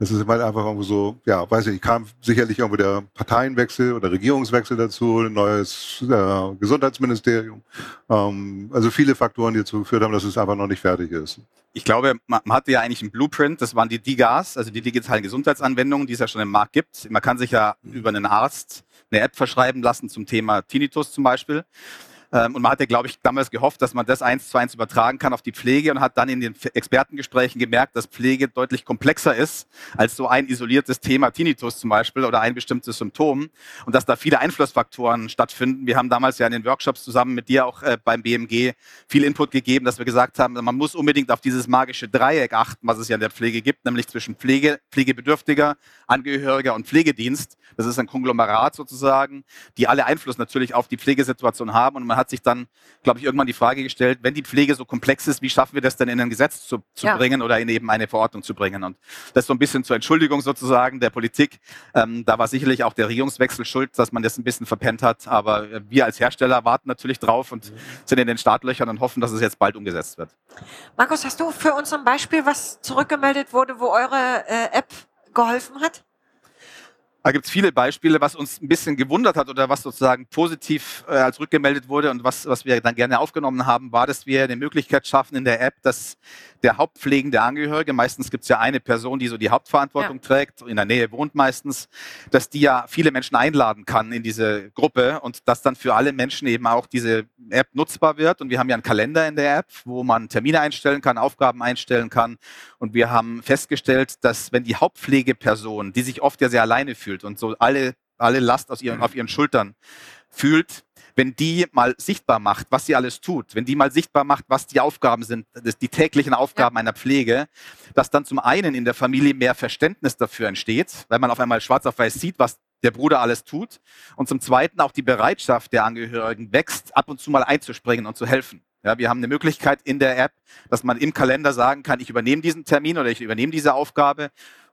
das ist halt einfach irgendwo so, ja, weiß ich nicht, kam sicherlich irgendwo der Parteienwechsel oder Regierungswechsel dazu, ein neues äh, Gesundheitsministerium. Ähm, also viele Faktoren, die dazu geführt haben, dass es einfach noch nicht fertig ist. Ich glaube, man, hatte ja eigentlich einen Blueprint, das waren die DIGAs, also die digitalen Gesundheitsanwendungen, die es ja schon im Markt gibt. Man kann sich ja über einen Arzt eine App verschreiben lassen zum Thema Tinnitus zum Beispiel. Ähm, Und man hatte, glaube ich, damals gehofft, dass man das eins zu eins übertragen kann auf die Pflege und hat dann in den Expertengesprächen gemerkt, dass Pflege deutlich komplexer ist als so ein isoliertes Thema Tinnitus zum Beispiel oder ein bestimmtes Symptom und dass da viele Einflussfaktoren stattfinden. Wir haben damals ja in den Workshops zusammen mit dir auch äh, beim BMG viel Input gegeben, dass wir gesagt haben, man muss unbedingt auf dieses magische Dreieck achten, was es ja in der Pflege gibt, nämlich zwischen Pflege, Pflegebedürftiger, Angehöriger und Pflegedienst. Das ist ein Konglomerat sozusagen, die alle Einfluss natürlich auf die Pflegesituation haben. Und man hat sich dann, glaube ich, irgendwann die Frage gestellt, wenn die Pflege so komplex ist, wie schaffen wir das denn in ein Gesetz zu, zu Ja. bringen oder in eben eine Verordnung zu bringen? Und das so ein bisschen zur Entschuldigung sozusagen der Politik. Ähm, da war sicherlich auch der Regierungswechsel schuld, dass man das ein bisschen verpennt hat. Aber äh, wir als Hersteller warten natürlich drauf und sind in den Startlöchern und hoffen, dass es jetzt bald umgesetzt wird. Markus, hast du für uns ein Beispiel, was zurückgemeldet wurde, wo eure äh, App geholfen hat? Da gibt es viele Beispiele, was uns ein bisschen gewundert hat oder was sozusagen positiv äh, als rückgemeldet wurde und was, was wir dann gerne aufgenommen haben, war, dass wir eine Möglichkeit schaffen in der App, dass der hauptpflegende Angehörige, meistens gibt es ja eine Person, die so die Hauptverantwortung trägt, in der Nähe wohnt meistens, dass die ja viele Menschen einladen kann in diese Gruppe und dass dann für alle Menschen eben auch diese App nutzbar wird. Und wir haben ja einen Kalender in der App, wo man Termine einstellen kann, Aufgaben einstellen kann. Und wir haben festgestellt, dass wenn die Hauptpflegeperson, die sich oft ja sehr alleine fühlt und so alle, alle Last aus ihren, auf ihren Schultern fühlt, wenn die mal sichtbar macht, was sie alles tut, wenn die mal sichtbar macht, was die Aufgaben sind, die täglichen Aufgaben einer Pflege, dass dann zum einen in der Familie mehr Verständnis dafür entsteht, weil man auf einmal schwarz auf weiß sieht, was der Bruder alles tut und zum zweiten auch die Bereitschaft der Angehörigen wächst, ab und zu mal einzuspringen und zu helfen. Ja, wir haben eine Möglichkeit in der App, dass man im Kalender sagen kann, ich übernehme diesen Termin oder ich übernehme diese Aufgabe.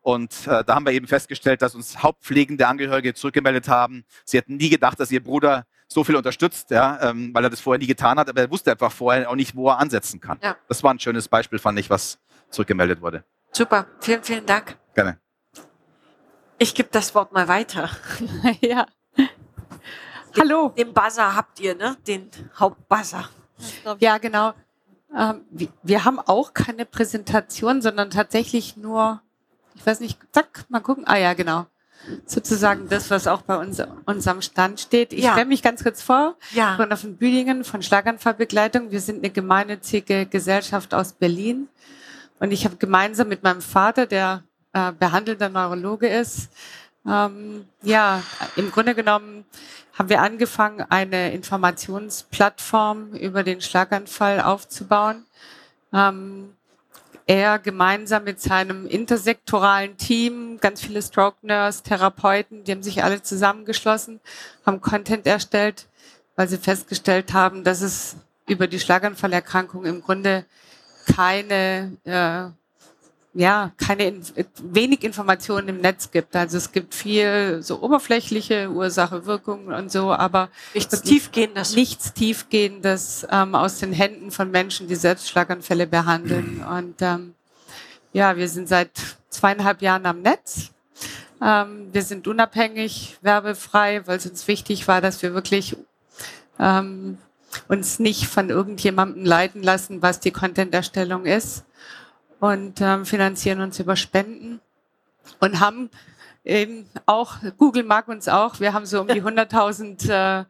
Und äh, da haben wir eben festgestellt, dass uns hauptpflegende Angehörige zurückgemeldet haben. Sie hätten nie gedacht, dass ihr Bruder so viel unterstützt, ja, ähm, weil er das vorher nie getan hat, aber er wusste einfach vorher auch nicht, wo er ansetzen kann. Ja. Das war ein schönes Beispiel, fand ich, was zurückgemeldet wurde. Super, vielen, vielen Dank. Gerne. Ich gebe das Wort mal weiter. ja. Hallo. Den Buzzer habt ihr, ne? Den Hauptbuzzer. Ja, genau. Ähm, wir, wir haben auch keine Präsentation, sondern tatsächlich nur, ich weiß nicht, zack, mal gucken. Ah ja, genau. Sozusagen das, was auch bei uns, unserem Stand steht. Ich Ja. stelle mich ganz kurz vor. Ja. Brunner von Büdingen von Schlaganfallbegleitung. Wir sind eine gemeinnützige Gesellschaft aus Berlin. Und ich habe gemeinsam mit meinem Vater, der äh, behandelnder Neurologe ist, ähm, ja, im Grunde genommen haben wir angefangen, eine Informationsplattform über den Schlaganfall aufzubauen. Ähm, er gemeinsam mit seinem intersektoralen Team, ganz viele Stroke Nurse, Therapeuten, die haben sich alle zusammengeschlossen, haben Content erstellt, weil sie festgestellt haben, dass es über die Schlaganfallerkrankung im Grunde keine, äh, ja, keine, wenig Informationen im Netz gibt. Also es gibt viel so oberflächliche Ursache, Wirkung und so, aber Nichts Tiefgehendes. nichts Tiefgehendes ähm, aus den Händen von Menschen, die selbst Schlaganfälle behandeln. Und ähm, ja, wir sind seit zweieinhalb Jahren am Netz. Ähm, wir sind unabhängig, werbefrei, weil es uns wichtig war, dass wir wirklich ähm, uns nicht von irgendjemandem leiten lassen, was die Content-Erstellung ist. Und ähm, finanzieren uns über Spenden und haben eben auch, Google mag uns auch, wir haben so um die 100.000 äh,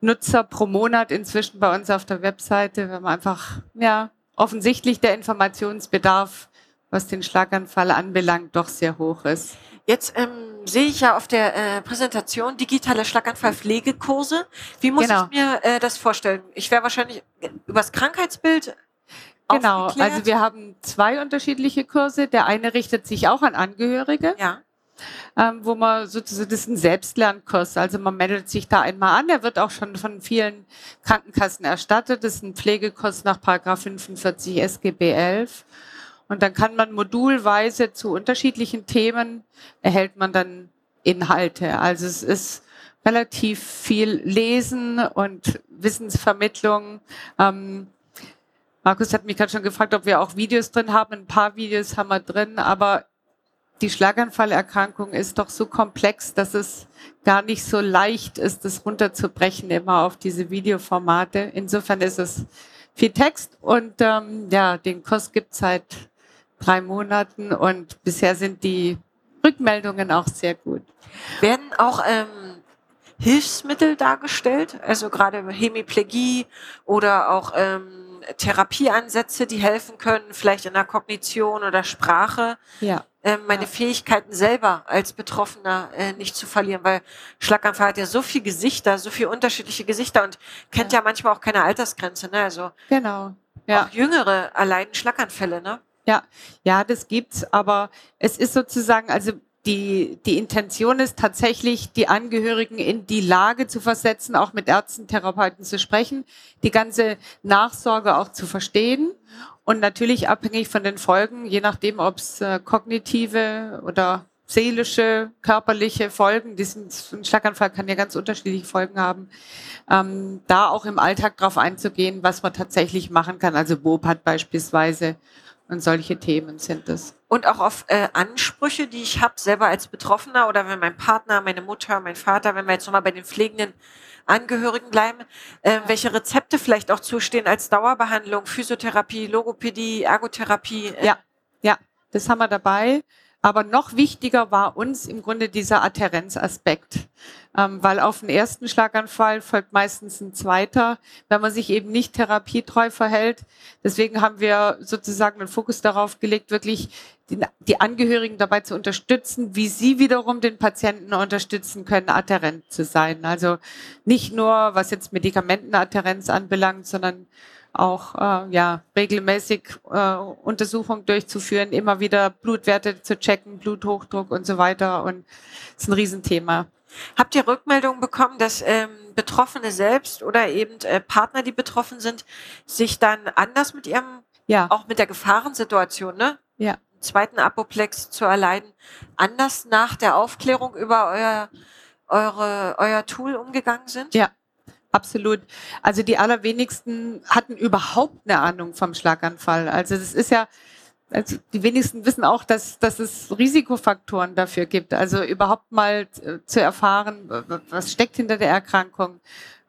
Nutzer pro Monat inzwischen bei uns auf der Webseite, weil man einfach, ja, offensichtlich der Informationsbedarf, was den Schlaganfall anbelangt, doch sehr hoch ist. Jetzt ähm, sehe ich ja auf der äh, Präsentation digitale Schlaganfallpflegekurse. Wie muss Genau. ich mir äh, das vorstellen? Ich wäre wahrscheinlich übers Krankheitsbild Genau, aufgeklärt? also wir haben zwei unterschiedliche Kurse. Der eine richtet sich auch an Angehörige, ja. ähm, wo man sozusagen, das ist ein Selbstlernkurs. Also man meldet sich da einmal an. Der wird auch schon von vielen Krankenkassen erstattet. Das ist ein Pflegekurs nach Paragraph 45 SGB 11. Und dann kann man modulweise zu unterschiedlichen Themen erhält man dann Inhalte. Also es ist relativ viel Lesen und Wissensvermittlung. Ähm, Markus hat mich gerade schon gefragt, ob wir auch Videos drin haben. Ein paar Videos haben wir drin, aber die Schlaganfallerkrankung ist doch so komplex, dass es gar nicht so leicht ist, das runterzubrechen immer auf diese Videoformate. Insofern ist es viel Text und ähm, ja, den Kurs gibt es seit drei Monaten und bisher sind die Rückmeldungen auch sehr gut. Werden auch ähm, Hilfsmittel dargestellt, also gerade Hemiplegie oder auch ähm, Therapieansätze, die helfen können, vielleicht in der Kognition oder Sprache, Ja. ähm, meine Ja. Fähigkeiten selber als Betroffener äh, nicht zu verlieren, weil Schlaganfall hat ja so viele Gesichter, so viele unterschiedliche Gesichter und kennt ja, manchmal auch keine Altersgrenze, ne? Also Genau. Ja. auch Jüngere erleiden Schlaganfälle, ne? Ja, das gibt's, aber es ist sozusagen, also die, die Intention ist tatsächlich, die Angehörigen in die Lage zu versetzen, auch mit Ärzten, Therapeuten zu sprechen, die ganze Nachsorge auch zu verstehen und natürlich abhängig von den Folgen, je nachdem, ob es äh, kognitive oder seelische, körperliche Folgen, die sind, ein Schlaganfall kann ja ganz unterschiedliche Folgen haben, ähm, da auch im Alltag drauf einzugehen, was man tatsächlich machen kann. Also BOPAT beispielsweise und solche Themen sind es. und auch auf äh, Ansprüche, die ich habe, selber als Betroffener oder wenn mein Partner, meine Mutter, mein Vater, wenn wir jetzt nochmal bei den pflegenden Angehörigen bleiben, äh, welche Rezepte vielleicht auch zustehen als Dauerbehandlung, Physiotherapie, Logopädie, Ergotherapie. Äh, Ja. Ja, das haben wir dabei. Aber noch wichtiger war uns im Grunde dieser Adhärenzaspekt, ähm, weil auf den ersten Schlaganfall folgt meistens ein zweiter, wenn man sich eben nicht therapietreu verhält. Deswegen haben wir sozusagen den Fokus darauf gelegt, wirklich die, die Angehörigen dabei zu unterstützen, wie sie wiederum den Patienten unterstützen können, adhärent zu sein. Also nicht nur, was jetzt Medikamentenadhärenz anbelangt, sondern auch äh, ja, regelmäßig äh, Untersuchungen durchzuführen, immer wieder Blutwerte zu checken, Bluthochdruck und so weiter. Und das ist ein Riesenthema. Habt ihr Rückmeldungen bekommen, dass ähm, Betroffene selbst oder eben äh, Partner, die betroffen sind, sich dann anders mit ihrem, Ja, auch mit der Gefahrensituation, ne? Ja. einen Zweiten Apoplex zu erleiden, anders nach der Aufklärung über euer, eure, euer Tool umgegangen sind? Ja. Absolut. Also die allerwenigsten hatten überhaupt eine Ahnung vom Schlaganfall. Also das ist ja, also die wenigsten wissen auch, dass, dass es Risikofaktoren dafür gibt. Also überhaupt mal äh, zu erfahren, was steckt hinter der Erkrankung.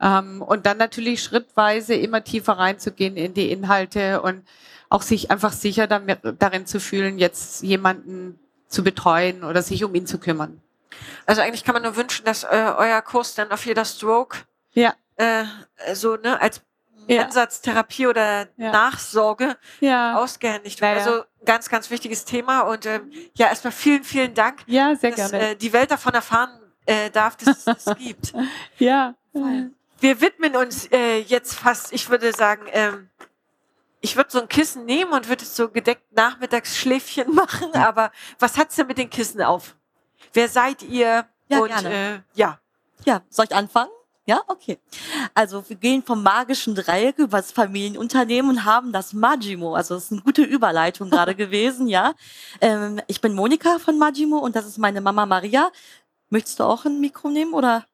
Ähm, und dann natürlich schrittweise immer tiefer reinzugehen in die Inhalte und auch sich einfach sicher damit, darin zu fühlen, jetzt jemanden zu betreuen oder sich um ihn zu kümmern. Also eigentlich kann man nur wünschen, dass äh, euer Kurs dann auf jeder Stroke Ja. Äh, so ne, als Ja. Ansatztherapie oder Ja. Nachsorge Ja, ausgehändigt wird. Ja, ja. Also ganz, ganz wichtiges Thema. Und ähm, ja, erstmal vielen, vielen Dank, ja sehr dass gerne. äh, die Welt davon erfahren äh, darf, dass es das gibt. ja. Wir widmen uns äh, jetzt fast, ich würde sagen, ähm, ich würde so ein Kissen nehmen und würde so gedeckt Nachmittagsschläfchen machen. Aber was hat's denn mit den Kissen auf? Wer seid ihr? Ja, und gerne. Äh, ja, Ja, soll ich anfangen? Ja, okay. Also wir gehen vom magischen Dreieck über das Familienunternehmen und haben das Magimo. Also das ist eine gute Überleitung gerade gewesen, ja. Ähm, ich bin Monika von Magimo und das ist meine Mama Maria. Möchtest du auch ein Mikro nehmen oder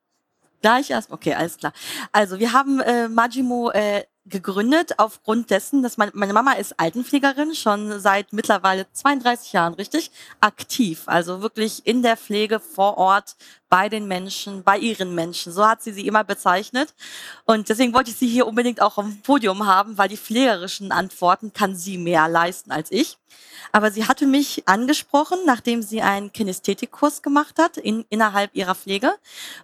gleich erst? Okay, alles klar. Also wir haben äh, Magimo äh, gegründet aufgrund dessen, dass mein, meine Mama ist Altenpflegerin, schon seit mittlerweile 32 Jahren, richtig? Aktiv, also wirklich in der Pflege vor Ort bei den Menschen, bei ihren Menschen. So hat sie sie immer bezeichnet. Und deswegen wollte ich sie hier unbedingt auch auf dem Podium haben, weil die pflegerischen Antworten kann sie mehr leisten als ich. Aber sie hatte mich angesprochen, nachdem sie einen Kinästhetikkurs gemacht hat in, innerhalb ihrer Pflege,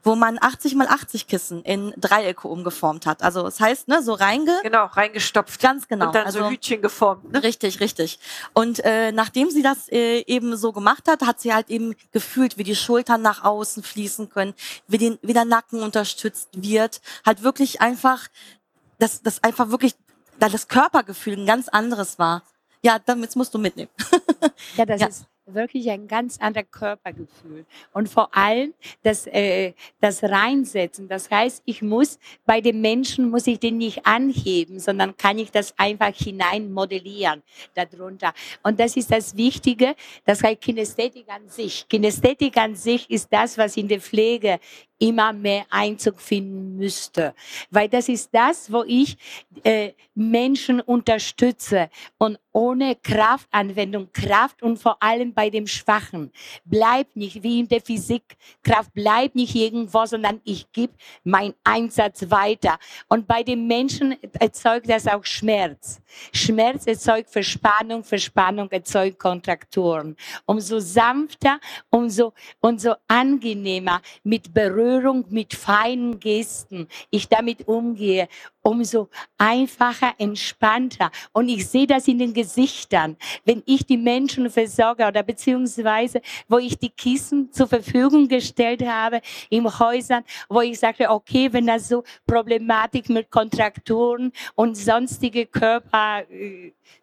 wo man 80 mal 80 Kissen in Dreiecke umgeformt hat. Also das heißt, ne, so reinge, genau, reingestopft. ganz genau. Und dann also, so Hütchen geformt. Ne? Richtig, richtig. Und äh, nachdem sie das äh, eben so gemacht hat, hat sie halt eben gefühlt, wie die Schultern nach außen fließen können, wie, den, wie der Nacken unterstützt wird. Halt wirklich einfach, dass das einfach wirklich da das Körpergefühl ein ganz anderes war. Ja, damit musst du mitnehmen. Ja, das Ja. ist wirklich ein ganz anderes Körpergefühl. Und vor allem das, äh, das Reinsetzen. Das heißt, ich muss bei den Menschen, muss ich den nicht anheben, sondern kann ich das einfach hinein modellieren darunter. Und das ist das Wichtige, das heißt Kinästhetik an sich. Kinästhetik an sich ist das, was in der Pflege immer mehr Einzug finden müsste. Weil das ist das, wo ich äh, Menschen unterstütze. Und ohne Kraftanwendung, Kraft und vor allem bei dem Schwachen, bleibt nicht wie in der Physik, Kraft bleibt nicht irgendwo, sondern ich gebe meinen Einsatz weiter. Und bei den Menschen erzeugt das auch Schmerz. Schmerz erzeugt Verspannung, Verspannung erzeugt Kontrakturen. Umso sanfter, umso, umso angenehmer mit Berührung, mit feinen Gesten ich damit umgehe, umso einfacher, entspannter. Und ich sehe das in den Gesichtern, wenn ich die Menschen versorge oder beziehungsweise, wo ich die Kissen zur Verfügung gestellt habe in Häusern, wo ich sagte, okay, wenn das so Problematik mit Kontrakturen und sonstige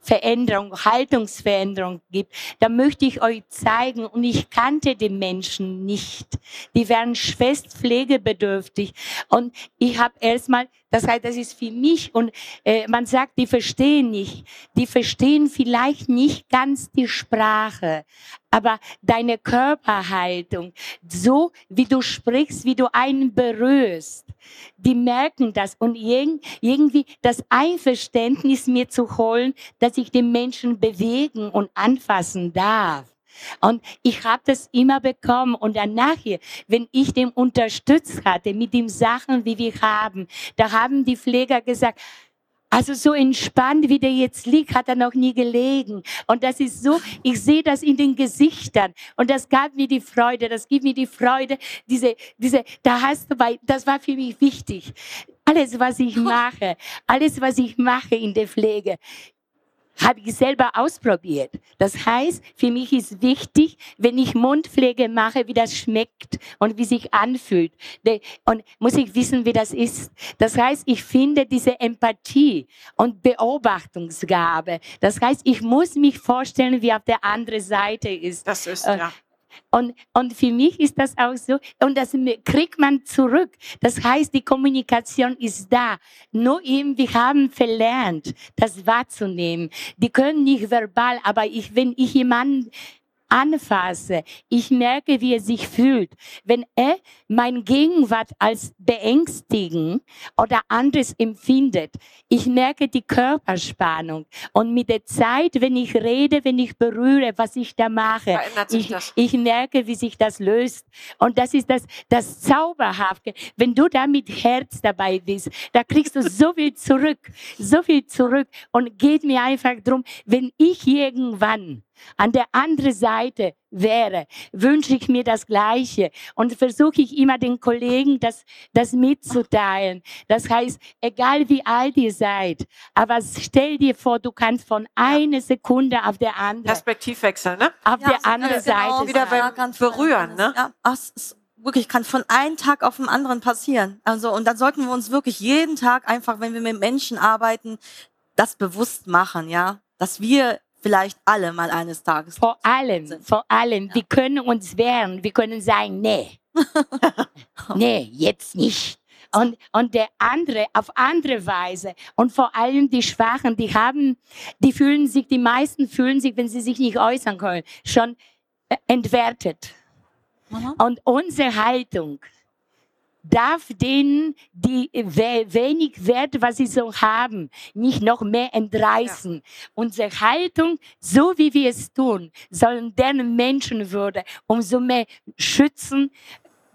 Körperveränderung, Haltungsveränderung gibt, dann möchte ich euch zeigen, und ich kannte die Menschen nicht. Die wären schwerst pflegebedürftig. Und ich habe erstmal, das heißt, das ist für mich, und äh, man sagt, die verstehen nicht. Die verstehen vielleicht nicht ganz die Sprache, aber deine Körperhaltung, so wie du sprichst, wie du einen berührst, die merken das und irg- irgendwie das Einverständnis mir zu holen, dass ich den Menschen bewegen und anfassen darf. Und ich habe das immer bekommen. Und dann nachher, wenn ich den unterstützt hatte mit den Sachen, wie wir haben, da haben die Pfleger gesagt, also so entspannt, wie der jetzt liegt, hat er noch nie gelegen. Und das ist so, ich sehe das in den Gesichtern. Und das gab mir die Freude, das gibt mir die Freude, diese, diese, da hast du bei, das war für mich wichtig. Alles, was ich mache, alles, was ich mache in der Pflege, habe ich selber ausprobiert. Das heißt, für mich ist wichtig, wenn ich Mundpflege mache, wie das schmeckt und wie sich anfühlt. Und muss ich wissen, wie das ist. Das heißt, ich finde diese Empathie und Beobachtungsgabe. Das heißt, ich muss mich vorstellen, wie auf der anderen Seite ist. Das ist, Äh, ja. Und, und für mich ist das auch so, und das kriegt man zurück. Das heißt, die Kommunikation ist da. Nur eben, wir haben verlernt, das wahrzunehmen. Die können nicht verbal, aber ich, wenn ich jemanden anfasse, ich merke, wie er sich fühlt. Wenn er mein Gegenwart als beängstigen oder anderes empfindet, ich merke die Körperspannung. Und mit der Zeit, wenn ich rede, wenn ich berühre, was ich da mache, ich, ich merke, wie sich das löst. Und das ist das, das Zauberhafte. Wenn du da mit Herz dabei bist, da kriegst du so viel zurück, so viel zurück. Und geht mir einfach drum, wenn ich irgendwann an der anderen Seite wäre, wünsche ich mir das Gleiche und versuche ich immer den Kollegen das, das mitzuteilen. Das heißt, egal wie alt ihr seid, aber stell dir vor, du kannst von einer Sekunde auf der andere, Perspektivwechsel, ne? auf Ja, der so, anderen genau, Seite wieder sein. beim Ja, ganz Berühren, ganz- ne? Ja, ach, wirklich kann von einem Tag auf den anderen passieren. Also und dann sollten wir uns wirklich jeden Tag einfach, wenn wir mit Menschen arbeiten, das bewusst machen, ja, dass wir vielleicht alle mal eines Tages Vor allem, sind. vor allem, wir können uns wehren, wir können sagen, nee, nee, jetzt nicht. Und, und der andere auf andere Weise. Und vor allem die Schwachen, die haben, die fühlen sich, die meisten fühlen sich, wenn sie sich nicht äußern können, schon äh, entwertet. Mhm. Und unsere Haltung darf denen, die we wenig Wert, was sie so haben, nicht noch mehr entreißen. Unsere Haltung, so wie wir es tun, sollen deren Menschenwürde umso mehr schützen,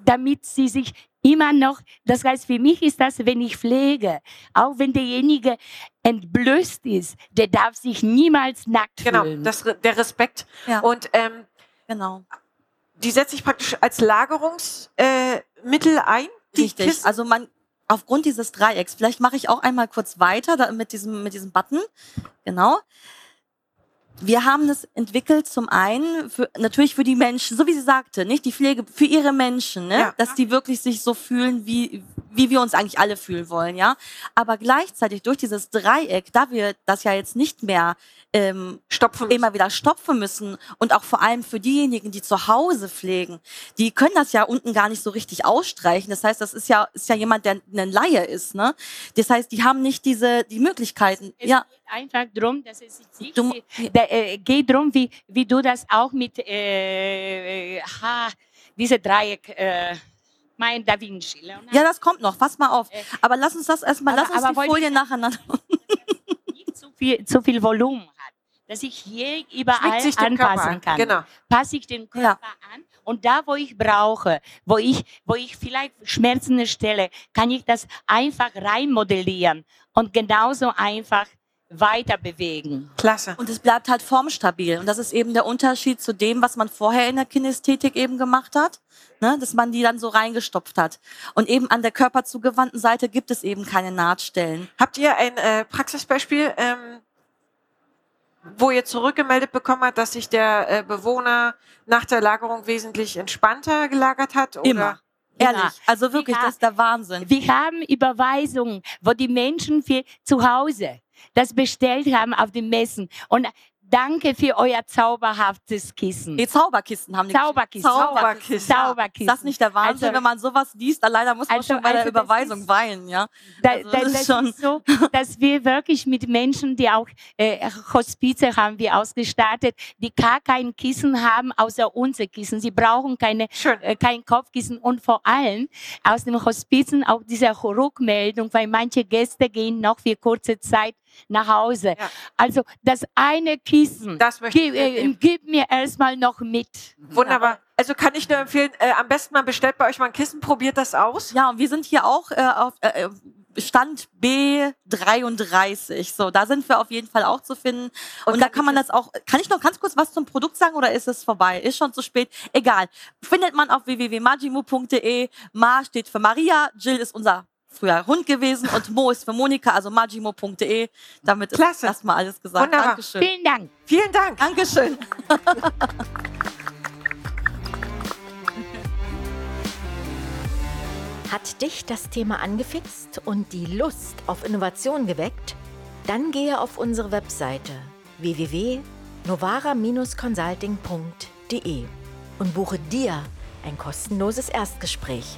damit sie sich immer noch, das heißt, für mich ist das, wenn ich pflege, auch wenn derjenige entblößt ist, der darf sich niemals nackt Genau, fühlen. das, der Respekt. Ja. Und ähm, Genau. die setze ich praktisch als Lagerungsmittel äh, ein. Die Richtig. Kissen. Also man aufgrund dieses Dreiecks, vielleicht mache ich auch einmal kurz weiter da, mit diesem mit diesem Button. Genau. Wir haben es entwickelt zum einen für, natürlich für die Menschen, so wie sie sagte, nicht die Pflege für ihre Menschen, ne? Ja. dass die wirklich sich so fühlen, wie wie wir uns eigentlich alle fühlen wollen, ja. Aber gleichzeitig durch dieses Dreieck, da wir das ja jetzt nicht mehr ähm, Stopfen. immer wieder stopfen müssen und auch vor allem für diejenigen, die zu Hause pflegen, die können das ja unten gar nicht so richtig ausstreichen. Das heißt, das ist ja ist ja jemand, der ein Laie ist, ne? Das heißt, die haben nicht diese die Möglichkeiten. Es ja, geht einfach darum, dass es sich Du- da, äh, geht darum, wie, wie du das auch mit äh, äh, ha, diese Dreieck, äh, mein Da Vinci. Leonardo, ja, das kommt noch. Pass mal auf. Äh, Aber lass uns das erstmal, aber- lass uns aber die Folien ich- nacheinander. nicht zu viel, zu viel Volumen hat, dass ich hier überall anpassen an. kann. Genau. Passe ich den Körper Ja. an und da, wo ich brauche, wo ich, wo ich vielleicht schmerzende Stelle, kann ich das einfach reinmodellieren und genauso einfach weiter bewegen. Klasse. Und es bleibt halt formstabil. Und das ist eben der Unterschied zu dem, was man vorher in der Kinästhetik eben gemacht hat, ne? dass man die dann so reingestopft hat. Und eben an der körperzugewandten Seite gibt es eben keine Nahtstellen. Habt ihr ein äh, Praxisbeispiel, ähm, wo ihr zurückgemeldet bekommen habt, dass sich der äh, Bewohner nach der Lagerung wesentlich entspannter gelagert hat? Oder? Immer. Ehrlich. Also wirklich, Ja. das ist der Wahnsinn. Wir haben Überweisungen, wo die Menschen für zu Hause das bestellt haben auf den Messen. Und danke für euer zauberhaftes Kissen. Die Zauberkisten haben die Zauberkissen. Zauberkissen. Ist Zauberkissen. das nicht der Wahnsinn, Also- wenn man sowas liest? Leider muss man Also- schon bei der also das Überweisung ist- weinen, ja. Da, Also da, das das ist schon- ist so, dass wir wirklich mit Menschen, die auch äh, Hospize haben wir ausgestattet, die gar kein Kissen haben, außer unser Kissen. Sie brauchen keine, äh, kein Kopfkissen und vor allem aus dem Hospizen auch diese Rückmeldung, weil manche Gäste gehen noch für kurze Zeit nach Hause. Ja. Also das eine Kissen, Das möchte ich gib, äh, gib mir erstmal noch mit. Wunderbar. Also kann ich nur empfehlen, äh, am besten mal bestellt bei euch mal ein Kissen, probiert das aus. Ja, und wir sind hier auch äh, auf äh, Stand B33. So, da sind wir auf jeden Fall auch zu finden. Und, da kann man das auch. Kann ich noch ganz kurz was zum Produkt sagen oder ist es vorbei? Ist schon zu spät? Egal. Findet man auf www.majimo.de. Ma steht für Maria, Jill ist unser früher Hund gewesen und Mo ist für Monika, also majimo.de. Damit Klasse. ist erstmal alles gesagt. Wunderbar. Dankeschön. Vielen Dank. Vielen Dank. Dankeschön. Hat dich das Thema angefixt und die Lust auf Innovation geweckt? Dann gehe auf unsere Webseite www.novara-consulting.de und buche dir ein kostenloses Erstgespräch.